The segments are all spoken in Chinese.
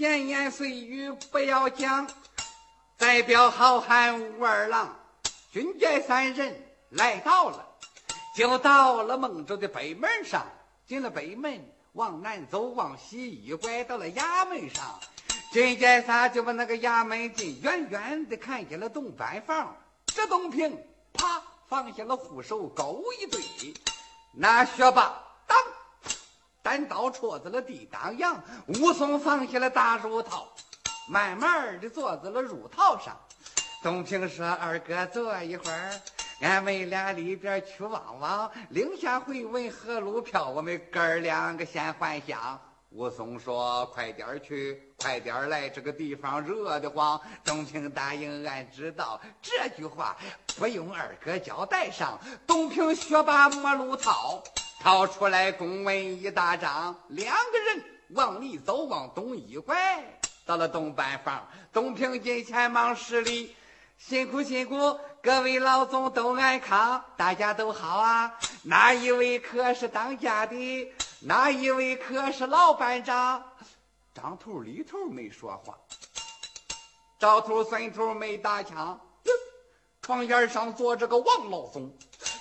闲言碎语不要讲。代表好汉武二郎，军寨三人来到了，就到了孟州的北门上。进了北门，往南走，往西一拐，到了衙门上。军寨三就把那个衙门进，远远的看见了东班房。这东平啪放下了护手，勾一对，那学霸单刀戳在了地当阳。武松放下了大褥套。慢慢的坐在了褥套上，东平说：“二哥坐一会儿，俺们俩里边去望望，领下回文河路票，我们哥儿两个先还乡。”武松说：“快点去，快点来，这个地方热得慌。”东平答应：“俺知道。”这句话不用二哥交代上。东平学把摸路套，掏出来公文一大张，两个人往里走，往东一拐。到了东板房，东平进前忙施礼，辛苦辛苦，各位老总都安康，大家都好啊。哪一位可是当家的？哪一位可是老班长？张头李头没说话，赵头孙头没搭腔。床沿上坐着个王老总，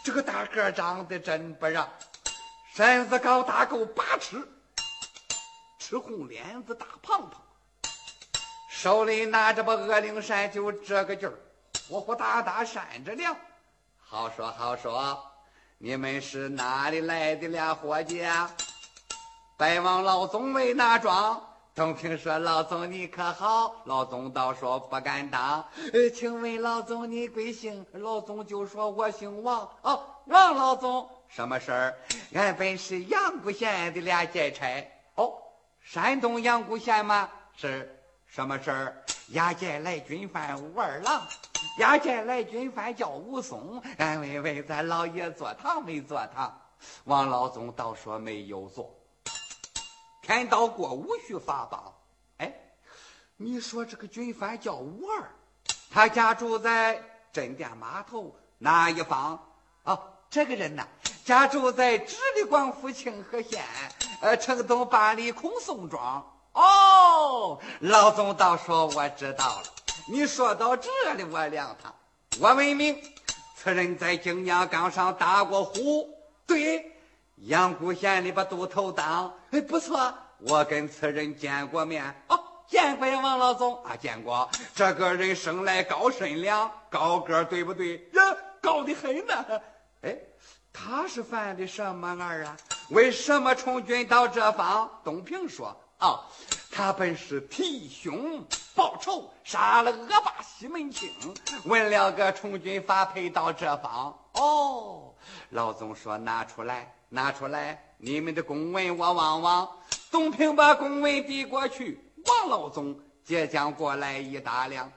这个大个长得真不让，身子高大够八尺，赤红脸子大胖胖。手里拿着把恶灵扇，就这个劲儿，呼呼哒哒扇着凉。好说好说，你们是哪里来的俩伙计啊？拜望老总为哪桩？东平说：“老总你可好？”老总倒说：“不敢当。”呃，请问老总你贵姓？老总就说：“我姓王。”哦，王老总，什么事儿？俺本是阳谷县的俩劫差。哦，山东阳谷县吗？是。什么事儿？押解来军犯武二郎，押解来军犯叫武松。俺问问咱老爷坐堂没坐堂？王老总倒说没有坐。天道过午须发榜。哎，你说这个军犯叫武二，他家住在镇店码头哪一方？啊，这个人呐，家住在直隶广府清河县呃城东八里孔宋庄。哦，老总倒说我知道了。你说到这里，我亮堂。我问明，此人在景阳冈上打过虎。对，阳谷县里把都头当。哎，不错，我跟此人见过面。哦，见过呀，王老总啊，见过。这个人生来高身量，高个，对不对？呀，高的很呢。哎，他是犯的什么案啊？为什么从军到这方？东平说。啊，他本是替兄报仇，杀了恶霸西门庆，问了个从军发配到这方。哦，老总说拿出来，拿出来，你们的公文我望望。东平把公文递过去，王老总接将过来一打量，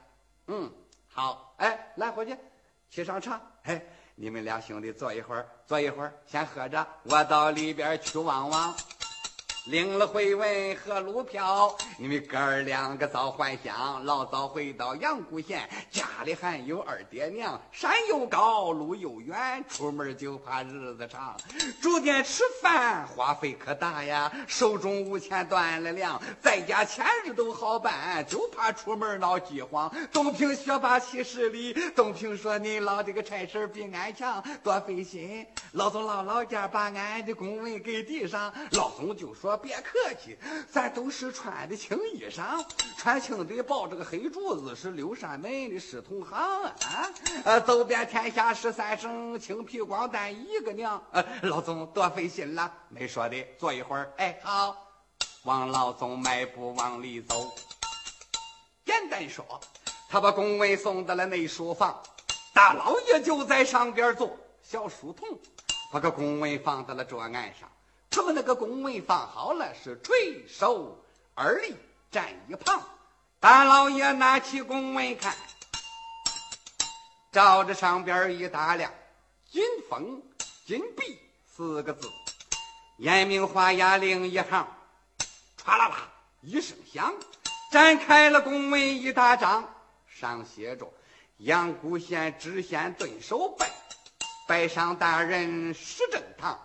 嗯，好，哎，来伙计，沏上茶。哎，你们俩兄弟坐一会儿，坐一会儿，先喝着，我到里边去望望。领了回文和路票，你们哥儿两个早还乡，老早回到阳谷县，家里还有二爹娘。山又高，路又远，出门就怕日子长。住店吃饭花费可大呀，手中无钱断了粮，在家钱日都好办，就怕出门闹饥荒。东平学霸七十里，东平说：“你老这个差事比俺强，多费心。”老总老老家把俺的公文给递上，老总就说。别客气，咱都是穿的青衣裳，穿青的抱着个黑柱子，是六扇门的师同行啊！呃，走遍天下十三省，青皮光蛋一个娘。呃，老总多费心了，没说的，坐一会儿。哎，好，王老总迈步往里走。简单说，他把公文送到了内书房，大老爷就在上边坐，小书童把个公文放到了桌案上。他们那个公文放好了，是垂手而立站一旁。大老爷拿起公文看，照着上边一打量，“金风金碧”四个字，严明画押另一行，唰啦啦一声响，展开了公文一大张，上写着：“阳谷县知县顿首拜，拜上大人石正堂。”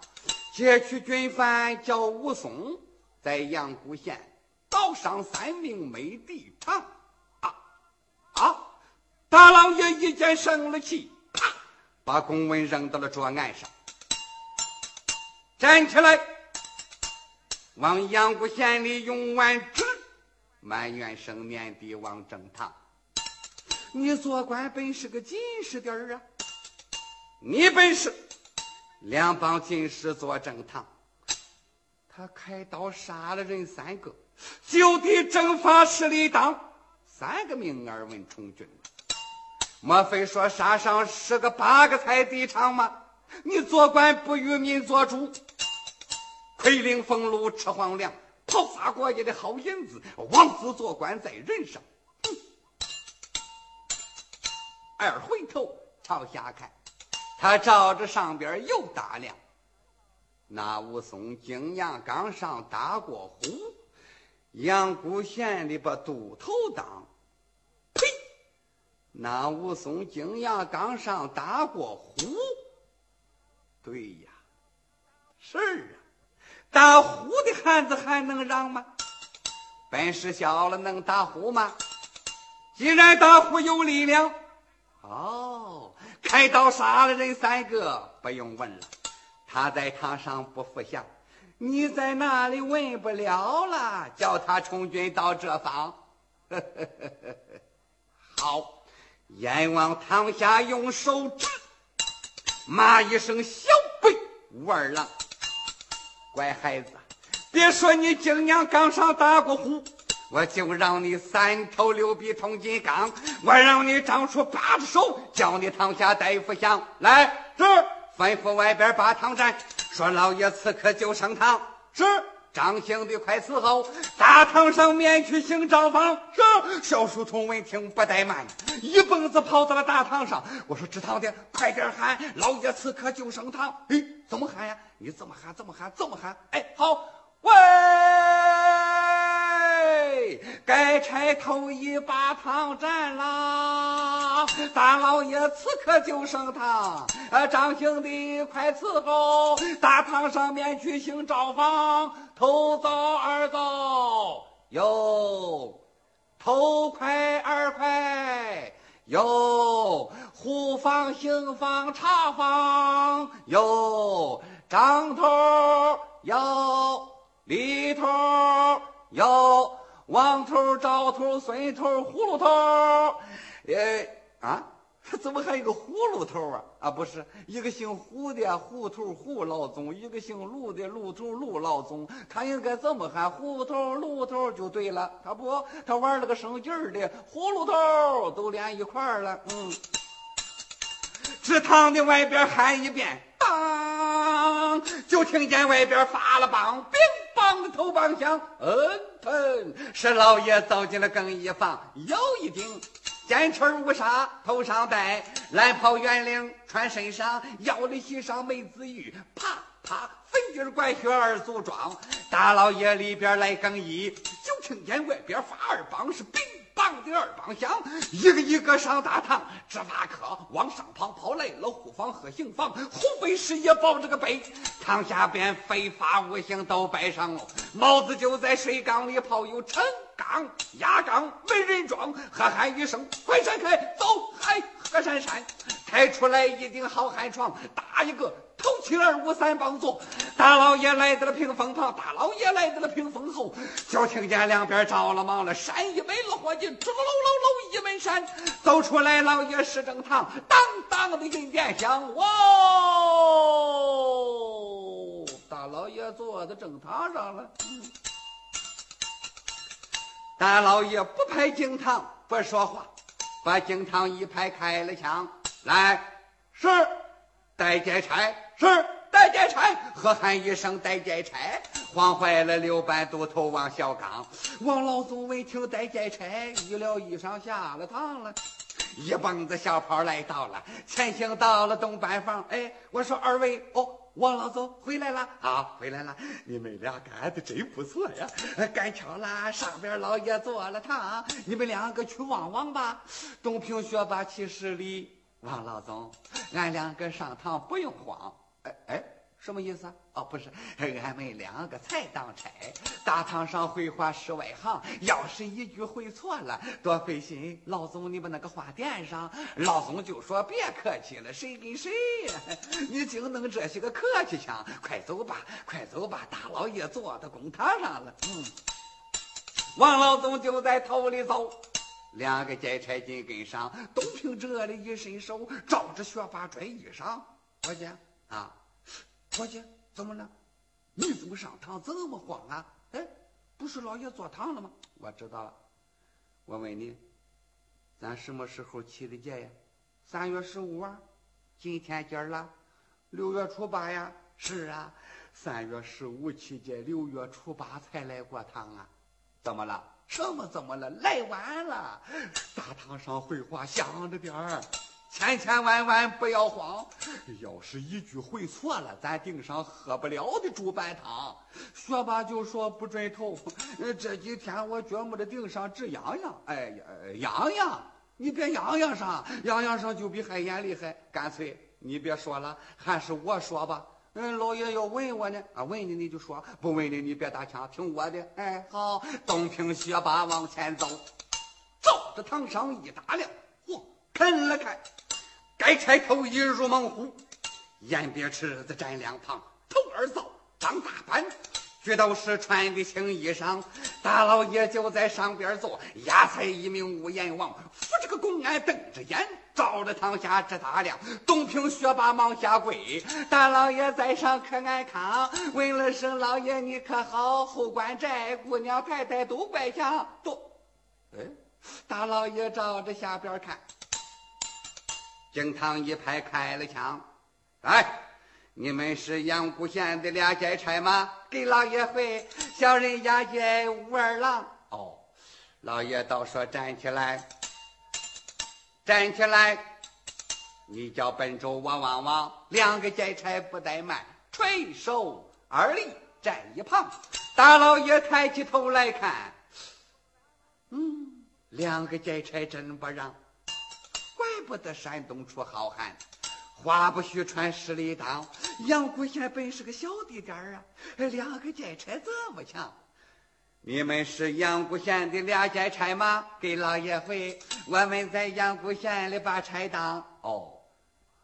劫取军犯叫武松，在阳谷县到老上三名美地场。啊啊！大老爷一见生了气，啪，把公文扔到了桌案上，站起来，往阳谷县里用完纸，埋怨生面的往正堂。你做官本是个紧实点儿啊！你本是两帮进士做正堂，他开刀杀了人三个，就地正法十里当三个命儿问充军。莫非说杀上十个八个才地场吗？你做官不与民做主，亏领俸禄吃皇粮，讨伐国家的好银子，枉自做官在人上。二回头朝下看。他照着上边又打量，那武松景阳冈上打过虎，阳谷县里把都头当。呸！那武松景阳冈上打过虎，对呀，是啊，打虎的汉子还能让吗？本事小了能打虎吗？既然打虎有力量，哦。开刀杀了人三个，不用问了。他在堂上不服降，你在那里问不了了。叫他从军到这方。好，阎王堂下用手指骂一声：“小辈武二郎，乖孩子，别说你今年刚上打过虎。”我就让你三头六臂通金刚，我让你长出八只手，叫你堂下大夫降。来，是吩咐外边把堂站，说老爷此刻就升堂。是张兴的快伺候，大堂上面去行招房。是小书童闻听不怠慢，一蹦子跑到了大堂上。我说知堂的，快点喊老爷此刻就升堂。哎，怎么喊呀？你怎么喊？怎么喊？怎么喊？哎，好，喂。该差头一把堂占啦！大老爷此刻就升堂，呃，张兄弟快伺候，大堂上面举行招房，头早二早哟，头快二快哟，户房行房茶房哟，张头哟，里头哟。王头、赵头、孙头、葫芦头，呃啊，怎么还有个葫芦头啊？啊，不是一个姓胡的胡头胡老总，一个姓卢的卢头卢老总，他应该怎么喊？胡头、卢头就对了。他不，他玩了个生劲儿的葫芦头，都连一块儿了。嗯，池塘的外边喊一遍，当，就听见外边发了棒，乒乓的头棒响，嗯。疼，是老爷走进了更衣房，有一顶尖翅乌纱头上戴，蓝袍圆领穿身上，腰里系上梅子玉，啪啪粉军管靴儿组装。大老爷里边来更衣，就听见外边发二棒是兵棒的二棒响，一个一个上大堂，执法科往上跑，跑来了护房和刑房，湖北师爷抱着个背，堂下边非法无形都摆上了，帽子就在水缸里泡，有陈缸、压缸、没人装，喝喊一声，快闪开，走，嗨，何闪闪，抬出来一顶好汉床，打一个。头七二五三帮坐，大老爷来到了屏风旁，大老爷来到了屏风后，就听见两边着了忙了，山一没了伙计，吱喽喽喽一门闪，走出来老爷是正堂，当当的银殿响，哇！大老爷坐在正堂上了，大老爷不拍惊堂，不说话，把惊堂一拍开了枪，来，是带劫差。是戴劫差，喝喊一声戴劫差，慌坏了刘班都头王小刚。王老总闻听戴劫差，一了衣裳下了堂了，一蹦子小跑来到了，前行到了东班房。哎，我说二位哦，王老总回来了啊，回来了，你们俩干的真不错呀，赶巧了，上边老爷坐了堂，你们两个去望望吧。东平学霸七十里，王老总，俺两个上堂不用慌。哎，哎什么意思？哦，不是，俺们两个才当差，大堂上会话是外行，要是一句会错了，多费心。老总，你把那个话垫上。老总就说别客气了，谁跟谁呀？你净弄这些个客气腔，快走吧，快走吧，大老爷坐到公堂上了。嗯，王老总就在头里走，两个劫差紧跟上。东平这里一伸手，照着学霸拽衣裳，伙计啊。伙计，怎么了？你怎么上堂这么慌啊？哎，不是老爷坐堂了吗？我知道了。我问你，咱什么时候起的节呀？三月十五啊。今天今了，六月初八呀。是啊，三月十五起戒，六月初八才来过堂啊。怎么了？什么怎么了？来晚了。大堂上会话响着点儿。千千万万不要慌，要是一句会错了，咱顶上喝不了的猪板汤。学霸就说不准投。这几天我觉摸着顶上直痒痒，哎呀，痒痒！你别痒痒上，痒痒上就比海眼厉害。干脆你别说了，还是我说吧。嗯，老爷要问我呢，啊，问你你就说，不问你你别打枪，听我的。哎，好，东平学霸往前走，照着堂上一打量，嚯，看了看。该差头一入猛虎，眼别池子站两旁，头二灶张大板，举道时穿的青衣裳。大老爷就在上边坐，压菜一名无阎王，扶着个公安瞪着眼，照着堂下直打量。东平学霸忙下跪，大老爷在上可安康？问了声老爷你可好？后官寨姑娘太太都怪强，都哎，大老爷照着下边看。惊堂一拍开了枪，哎，你们是阳谷县的俩劫差吗？给老爷回，小人押解武二郎。哦，老爷倒说站起来，站起来。你叫本州我望望，两个劫差不怠慢，垂手而立，站一旁。大老爷抬起头来看，嗯，两个劫差真不让。怪不得山东出好汉，话不虚传十里当。阳谷县本是个小地点啊，两个劫差这么强。你们是阳谷县的俩劫差吗？给老爷回，我们在阳谷县里把差当。哦，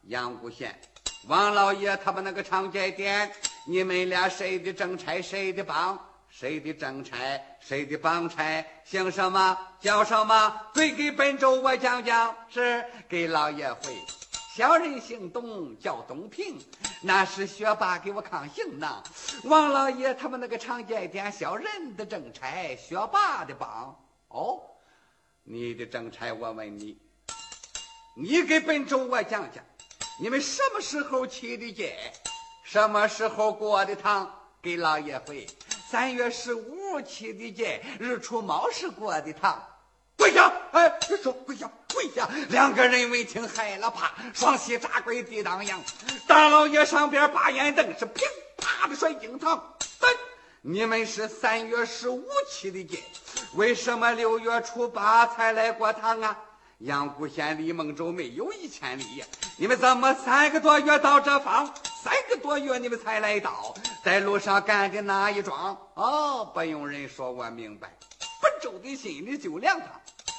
阳谷县，王老爷他把那个长街店，你们俩谁的正差，谁的帮？谁的正差，谁的帮差，姓什么叫什么？最给本州我讲讲。是给老爷回。小人姓董，叫东平，那是学霸给我抗刑呢。王老爷他们那个长街店，小人的正差，学霸的帮。哦，你的正差，我问你，你给本州我讲讲，你们什么时候起的戒？什么时候过的堂？给老爷回。三月十五起的节，日出卯时过的堂，跪下！哎，别说跪下，跪下！两个人闻听害了怕，双膝扎跪地当阳。大老爷上边把眼瞪，是噼啪的摔惊堂。哎，你们是三月十五起的节，为什么六月初八才来过堂啊？阳谷县离孟州没有一千里，你们怎么三个多月到这方？三个多月你们才来到？在路上干的哪一桩？哦，不用人说，我明白。本州的心里就凉堂，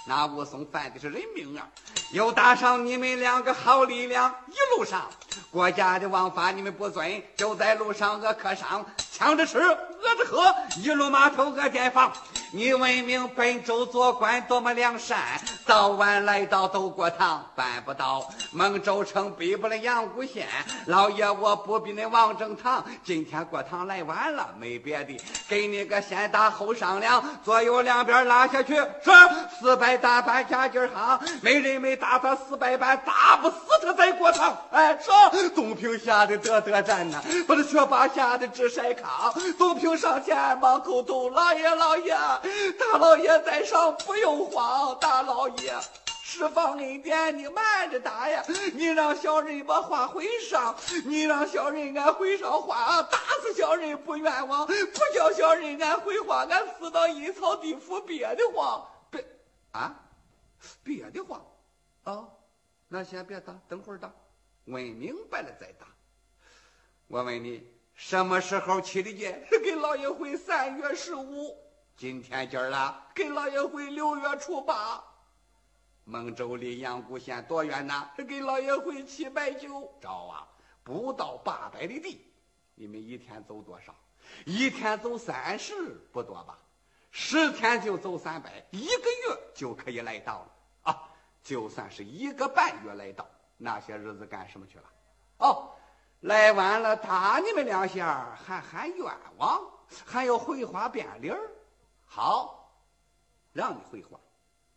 那武松犯的是人命啊！又搭上你们两个好力量，一路上国家的王法你们不遵，就在路上饿客上，抢着吃，饿着喝，一路码头饿店房。你闻名本州做官多么良善，早晚来到都过堂，办不到孟州城比不了阳谷县。老爷我不比那王正堂，今天过堂来晚了，没别的，给你个先打后商量，左右两边拉下去，是四百大板加劲儿哈，没人没打他四百板，打不死他再过堂。哎，说东平吓得得得战呐，把这学霸吓得直晒炕。东平上前忙叩头，老爷老爷。大老爷在上，不用慌。大老爷，释放恩典，你慢着打呀！你让小人把话回上，你让小人俺回上话，打死小人不冤枉，不叫小人俺回话，俺死到阴曹地府憋得慌。别啊，憋得慌啊！那先别打，等会儿打，问明白了再打。我问你，什么时候起的节？给老爷回三月十五。今天今儿了？给老爷回六月初八。孟州离阳谷县多远呢？给老爷回七百九。找啊，不到八百里地。你们一天走多少？一天走三十，不多吧？十天就走三百，一个月就可以来到了啊！就算是一个半月来到，那些日子干什么去了？哦，来晚了打你们两下，还喊冤枉，还要回话变脸儿。好，让你回话，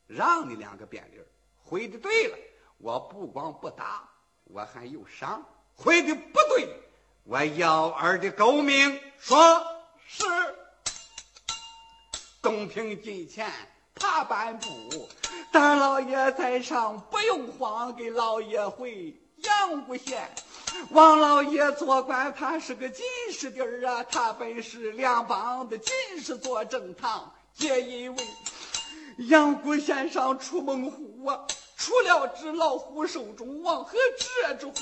让你两个变理儿。回的对了，我不光不打，我还有赏；回的不对，我幺儿的狗命。说是。东平近前爬半步，大老爷在上不用慌，给老爷回阳谷县。王老爷做官，他是个进士弟儿啊，他本是两帮的进士做正堂，皆因为阳谷先生出猛虎啊。除了只老虎手中王和这只虎，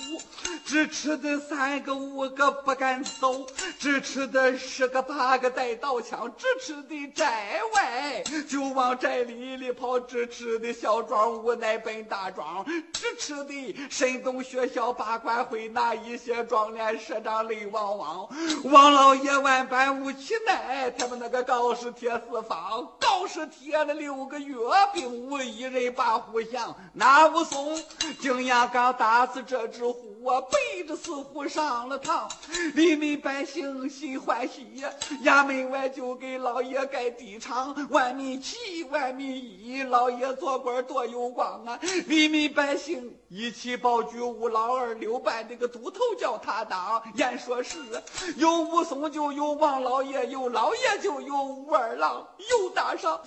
只吃的三个五个不敢走，只吃的十个八个带刀枪，只吃的寨外就往寨里里跑，只吃的小庄无奈奔大庄，只吃的神东学校八官会那一些庄连社长泪汪汪，王老爷万般无其奈，他们那个告示贴四方，告示贴了六个月，并无一人把虎降。那武松竟然敢打死这只虎啊！背着死虎上了堂，黎民百姓心欢喜呀。衙门外就给老爷盖地场，万民齐，万民一，老爷做官多有光啊！黎民百姓一起保举武老二六班那个都头叫他当。言说是有武松就有王老爷，有老爷就有武二郎，又打赏。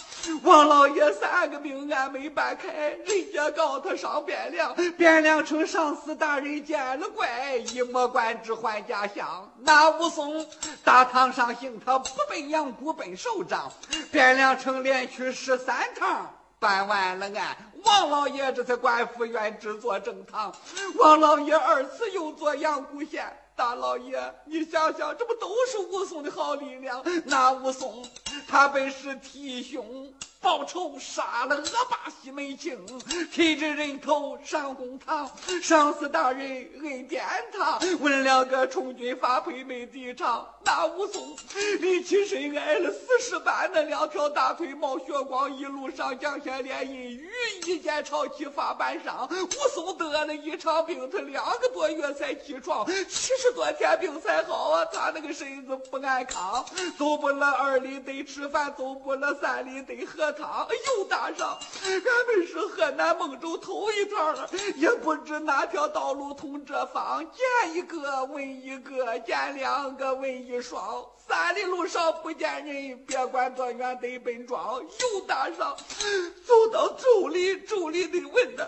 王老爷三个命案没办开，人家。告他上汴梁，汴梁城上司大人见了怪，一摸官职换家乡。那武松大堂上刑，他不奔阳谷奔首长。汴梁城连去十三趟，办完了案，王老爷这才官复原职做正堂。王老爷二次又做阳谷县。大老爷，你想想，这不都是武松的好力量？那武松，他本是替兄报仇，杀了恶霸西门庆，提着人头上公堂，上司大人恩典他，问了个充军发配没地场。那武松立起身挨了四十板，那两条大腿冒血光，一路上将下连阴雨，一剑朝起发半上。武松得了一场病，他两个多月才起床，七十。多天病才好啊！他那个身子不安康，走不了二里得吃饭，走不了三里得喝汤。又打上，俺们是河南孟州头一趟了，也不知哪条道路通这方。见一个问一个，见两个问一双。三里路上不见人，别管多远得奔庄。又打上，走到周里，助理得问的；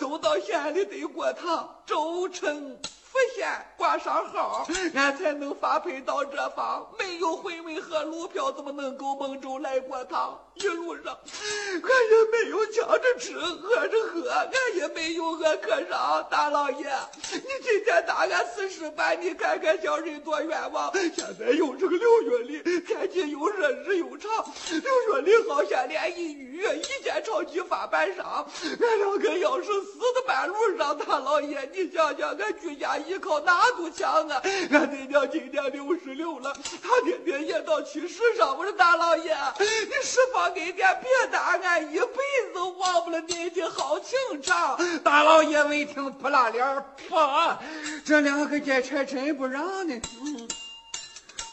走到县里得过他周城。府县挂上号，俺才能发配到这方。没有回文和路票，怎么能够蒙州来过堂？一路上，俺也没有抢着吃，饿着喝，俺也没有饿渴上。大老爷，你今天打俺四十板，你看看小人多冤枉。现在又是个六月里，天气又热，日又长。六月里好像连一雨，一见潮起发板上。俺两个要是死在半路上，大老爷，你想想，俺居家。依靠哪堵墙啊？俺爹娘今年六十六了，他爹爹也到七十上。我说大老爷，你释放恩典，别打俺一辈子忘不了您的好情长。大老爷闻听扑拉脸儿，啪！这两个劫差真不让呢。嗯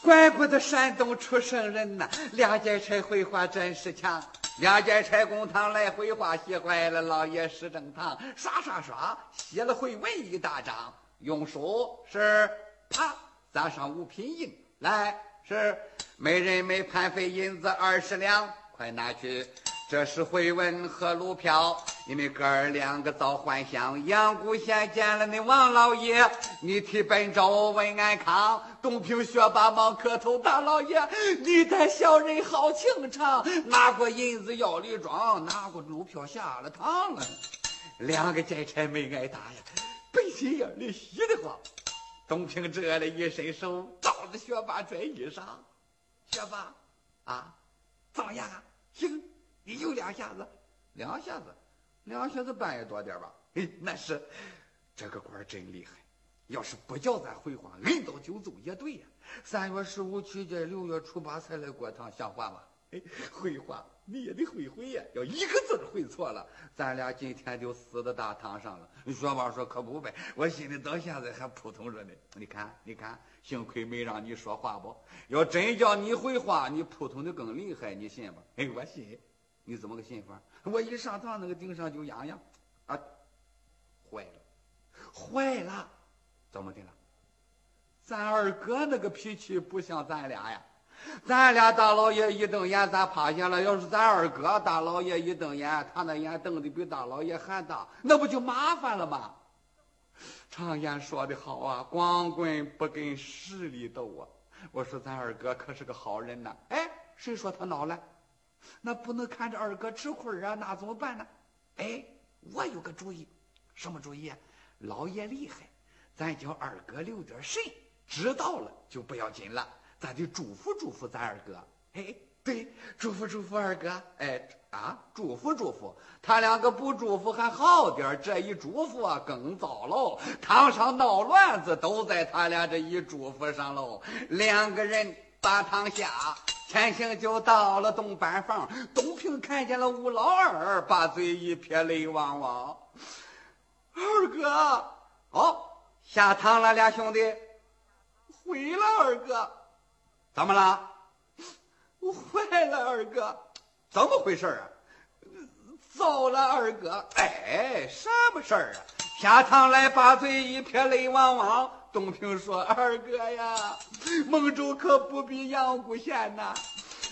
怪不得山东出圣人呐，两劫差回话真是强。两劫差公堂来回话，喜坏了老爷石正堂，刷刷刷写了回文一大张。用书是啪砸上五品银，来是每人每盘费银子二十两，快拿去。这是回文和路票，你们哥儿两个早还乡。阳谷县见了那王老爷，你替本州问安康。东平学霸忙磕头，大老爷，你待小人好情长，拿过银子要礼状，拿过路票下了堂了。两个劫差没挨打呀。背心眼里稀得慌，东平这了一伸手，到子学霸拽衣裳，学霸啊，怎么样啊？行，你有两下子，两下子，两下子半夜多点吧？嘿，那是，这个官真厉害。要是不叫咱回话，摁到就走也对呀。三月十五去见，六月初八才来过堂，像话吗？哎，会话你也得会会呀，要一个字会错了，咱俩今天就死在大堂上了。学霸说可不呗，我心里到现在还扑通着呢。你看，你看，幸亏没让你说话不？要真叫你会话，你扑通的更厉害，你信不？哎，我信。你怎么个信法？我一上堂，那个顶上就痒痒，啊，坏了，坏了，怎么的了？咱二哥那个脾气不像咱俩呀。咱俩大老爷一瞪眼，咱趴下了。要是咱二哥大老爷一瞪眼，他那眼瞪的比大老爷还大，那不就麻烦了吗？常言说的好啊，光棍不跟势力斗啊。我说咱二哥可是个好人呐。哎，谁说他孬了？那不能看着二哥吃亏啊，那怎么办呢？哎，我有个主意，什么主意？老爷厉害，咱叫二哥留点神，知道了就不要紧了。咱得祝福祝福咱二哥，哎，对，祝福祝福二哥，哎啊，祝福祝福，他两个不祝福还好点这一祝福啊更糟喽，堂上闹乱子都在他俩这一祝福上喽。两个人把堂下，前行就到了东班房，东平看见了吴老二，把嘴一撇，泪汪汪。二哥，哦，下堂了，俩兄弟，回了，二哥。怎么了？坏了，二哥！怎么回事啊？糟了，二哥！哎，什么事儿啊？下堂来，把嘴一撇，泪汪汪。东平说：“二哥呀，孟州可不比阳谷县呐，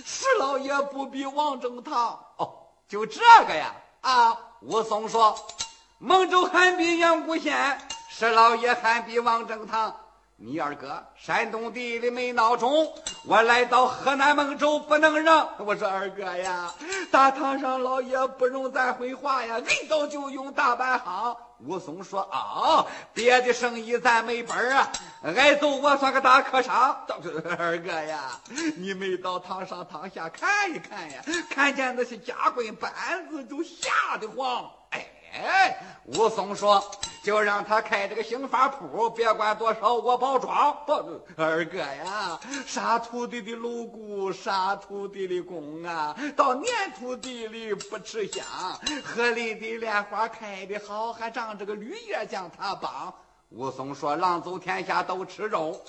石老爷不比王正堂。哦，就这个呀？啊！”武松说：“孟州还比阳谷县，石老爷还比王正堂。”你二哥山东地里没闹钟，我来到河南孟州不能让。我说二哥呀，大堂上老爷不容咱回话呀，一到就用大板行。武松说啊，别的生意咱没本啊，挨揍我算个大客商。二哥呀，你没到堂上堂下看一看呀，看见那些夹棍板子就吓得慌。哎，武松说：“就让他开这个刑法铺，别管多少，我包装。”不，二哥呀，杀徒弟的锣鼓，杀徒弟的弓啊，到撵徒弟里不吃香。河里的莲花开的好，还长这个绿叶将他绑。武松说：“狼走天下都吃肉。”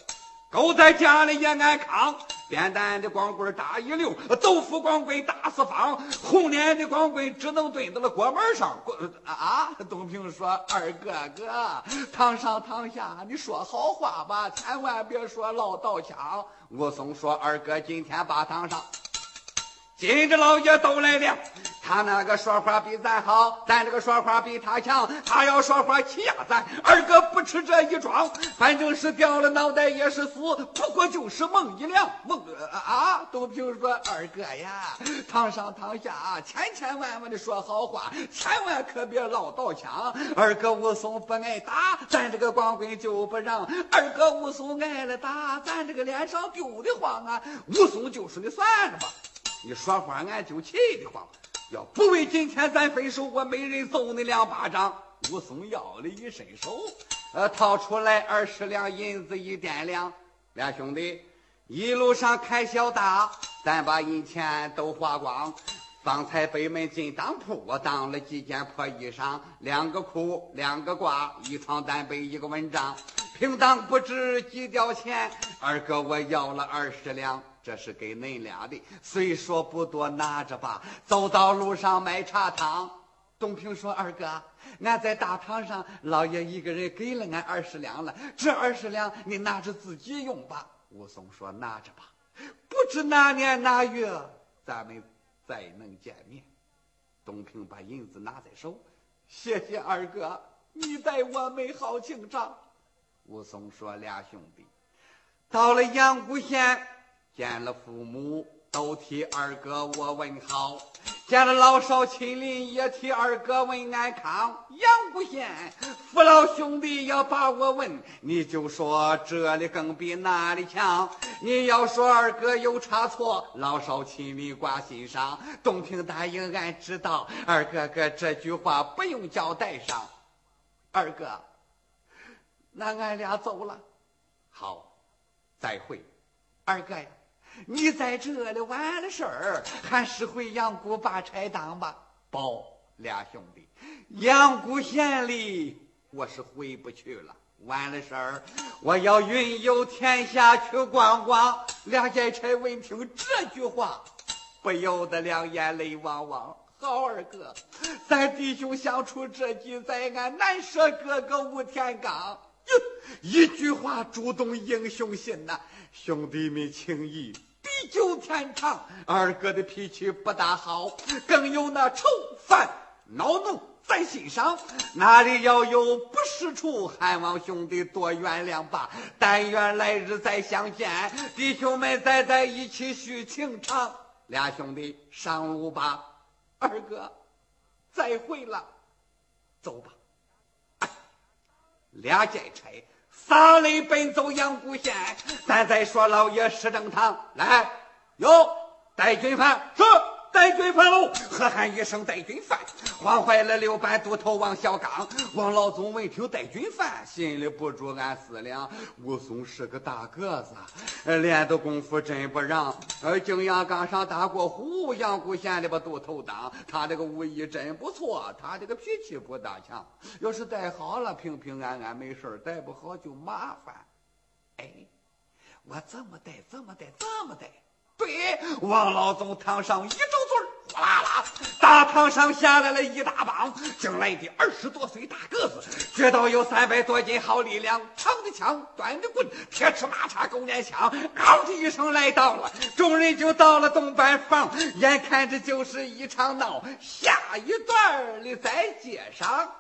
狗在家里也安康，扁担的光棍打一溜，豆腐光棍打四方，红脸的光棍只能蹲到了锅门上。啊！东平说：“二哥哥，堂上堂下，你说好话吧，千万别说唠叨腔。”武松说：“二哥，今天把堂上。”今日老爷都来了，他那个说话比咱好，咱这个说话比他强。他要说话欺压咱，二哥不吃这一桩，反正是掉了脑袋也是死，不过就是梦一凉。梦啊！东平说：“二哥呀，堂上堂下，千千万万的说好话，千万可别唠叨腔。二哥武松不挨打，咱这个光棍就不让。二哥武松挨了打，咱这个脸上丢的慌啊！武松就说：“你算了吧。”你说话俺就气得慌，要不为今天咱分手，我没人揍你两巴掌。武松腰里一伸手，呃，掏出来二十两银子一掂量，俩兄弟一路上开销大，咱把银钱都花光。方才北门进当铺，我当了几件破衣裳，两个裤，两个褂，一床单被，一个蚊帐，平当不值几吊钱。二哥，我要了二十两。这是给恁俩的，虽说不多，拿着吧。走到路上买茶汤。东平说：“二哥，俺在大堂上，老爷一个人给了俺二十两了，这二十两你拿着自己用吧。”武松说：“拿着吧，不知哪年哪月咱们再能见面。”东平把银子拿在手，谢谢二哥，你待我没好情长。武松说：“俩兄弟到了阳谷县。”见了父母，都替二哥我问好。见了老少亲邻，也替二哥问安康。杨谷县父老兄弟要把我问，你就说这里更比那里强。你要说二哥有差错，老少亲邻挂心上。东平答应俺知道，二哥哥这句话不用交代上。二哥，那俺俩走了。好，再会，二哥呀。你在这里完了事儿，还是回阳谷把差当吧。包俩兄弟，阳谷县里我是回不去了。完了事儿，我要云游天下去逛逛。俩劫差闻听这句话，不由得两眼泪汪汪。好二哥，咱弟兄相处这几载，俺难舍哥哥吴天刚。一句话触动英雄心呐，兄弟们情谊。地久天长，二哥的脾气不大好，更有那愁烦恼怒在心上，哪里要有不是处，还望兄弟多原谅吧。但愿来日再相见，弟兄们再在一起叙情长。俩兄弟上路吧，二哥，再会了，走吧。俩劫差。撒雷奔走阳谷县，咱再说老爷石正堂来，有戴军犯是。带军犯喽！喝喊一声带军犯，慌坏了六班都头王小刚。王老总闻听带军犯，心里不住暗思量：武松是个大个子，练的功夫真不让。呃，景阳冈上打过虎，阳谷县里把都头当。他这个武艺真不错，他这个脾气不大强。要是带好了，平平安安没事带不好就麻烦。哎，我这么带？这么带？这么带？对，王老总堂上一周嘴哗啦啦，大堂上下来了一大帮，进来的二十多岁大个子，觉得有三百多斤好力量，长的枪，短的棍，铁尺马叉狗撵枪，嗷的一声来到了，众人就到了东板房，眼看着就是一场闹，下一段里再接上。